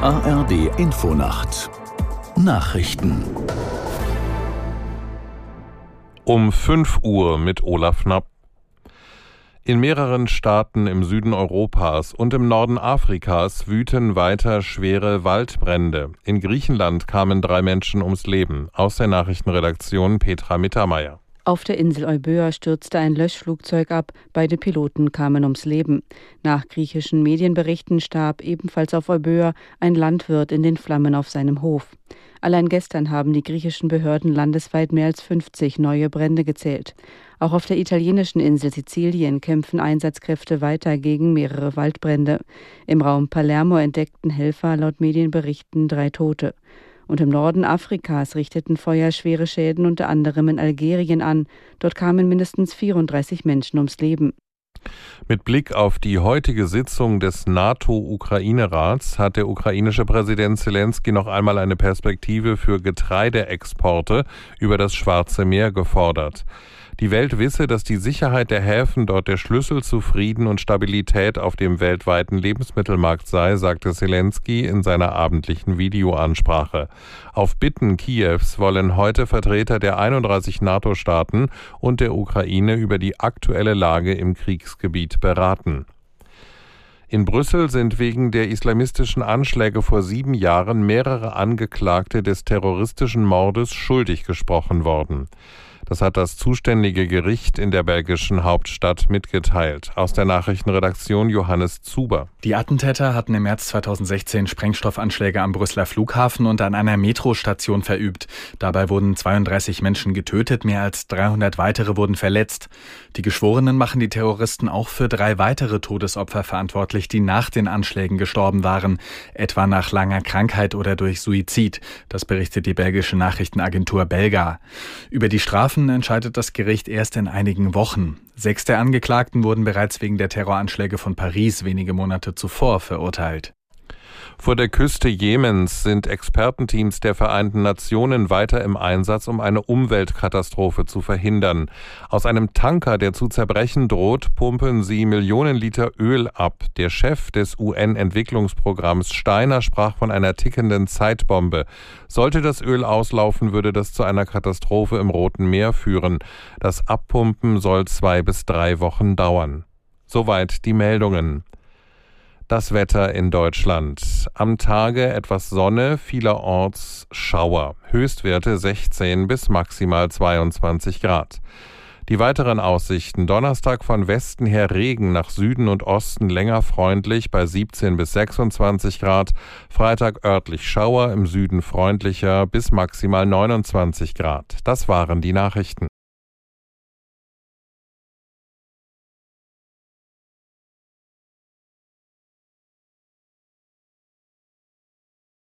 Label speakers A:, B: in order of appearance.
A: ARD Infonacht Nachrichten
B: um 5 Uhr mit Olaf Knapp. In mehreren Staaten im Süden Europas und im Norden Afrikas wüten weiter schwere Waldbrände. In Griechenland kamen drei Menschen ums Leben. Aus der Nachrichtenredaktion Petra Mittermeier.
C: Auf der Insel Euböa stürzte ein Löschflugzeug ab, beide Piloten kamen ums Leben. Nach griechischen Medienberichten starb ebenfalls auf Euböa ein Landwirt in den Flammen auf seinem Hof. Allein gestern haben die griechischen Behörden landesweit mehr als 50 neue Brände gezählt. Auch auf der italienischen Insel Sizilien kämpfen Einsatzkräfte weiter gegen mehrere Waldbrände. Im Raum Palermo entdeckten Helfer laut Medienberichten drei Tote und im Norden Afrikas richteten Feuer schwere Schäden unter anderem in Algerien an. Dort kamen mindestens 34 Menschen ums Leben.
B: Mit Blick auf die heutige Sitzung des NATO-Ukraine-Rats hat der ukrainische Präsident Zelensky noch einmal eine Perspektive für Getreideexporte über das Schwarze Meer gefordert. Die Welt wisse, dass die Sicherheit der Häfen dort der Schlüssel zu Frieden und Stabilität auf dem weltweiten Lebensmittelmarkt sei, sagte Zelensky in seiner abendlichen Videoansprache. Auf Bitten Kiews wollen heute Vertreter der 31 NATO-Staaten und der Ukraine über die aktuelle Lage im Kriegsgebiet beraten. In Brüssel sind wegen der islamistischen Anschläge vor sieben Jahren mehrere Angeklagte des terroristischen Mordes schuldig gesprochen worden. Das hat das zuständige Gericht in der belgischen Hauptstadt mitgeteilt. Aus der Nachrichtenredaktion Johannes Zuber.
D: Die Attentäter hatten im März 2016 Sprengstoffanschläge am Brüsseler Flughafen und an einer Metrostation verübt. Dabei wurden 32 Menschen getötet, mehr als 300 weitere wurden verletzt. Die Geschworenen machen die Terroristen auch für drei weitere Todesopfer verantwortlich, die nach den Anschlägen gestorben waren, etwa nach langer Krankheit oder durch Suizid. Das berichtet die belgische Nachrichtenagentur Belga. Über die Strafen Strafen entscheidet das Gericht erst in einigen Wochen. Sechs der Angeklagten wurden bereits wegen der Terroranschläge von Paris wenige Monate zuvor verurteilt.
B: Vor der Küste Jemens sind Expertenteams der Vereinten Nationen weiter im Einsatz, um eine Umweltkatastrophe zu verhindern. Aus einem Tanker, der zu zerbrechen droht, pumpen sie Millionen Liter Öl ab. Der Chef des UN-Entwicklungsprogramms Steiner sprach von einer tickenden Zeitbombe. Sollte das Öl auslaufen, würde das zu einer Katastrophe im Roten Meer führen. Das Abpumpen soll zwei bis drei Wochen dauern. Soweit die Meldungen. Das Wetter in Deutschland. Am Tage etwas Sonne, vielerorts Schauer. Höchstwerte 16 bis maximal 22 Grad. Die weiteren Aussichten. Donnerstag von Westen her Regen, nach Süden und Osten länger freundlich bei 17 bis 26 Grad. Freitag örtlich Schauer, im Süden freundlicher bis maximal 29 Grad. Das waren die Nachrichten.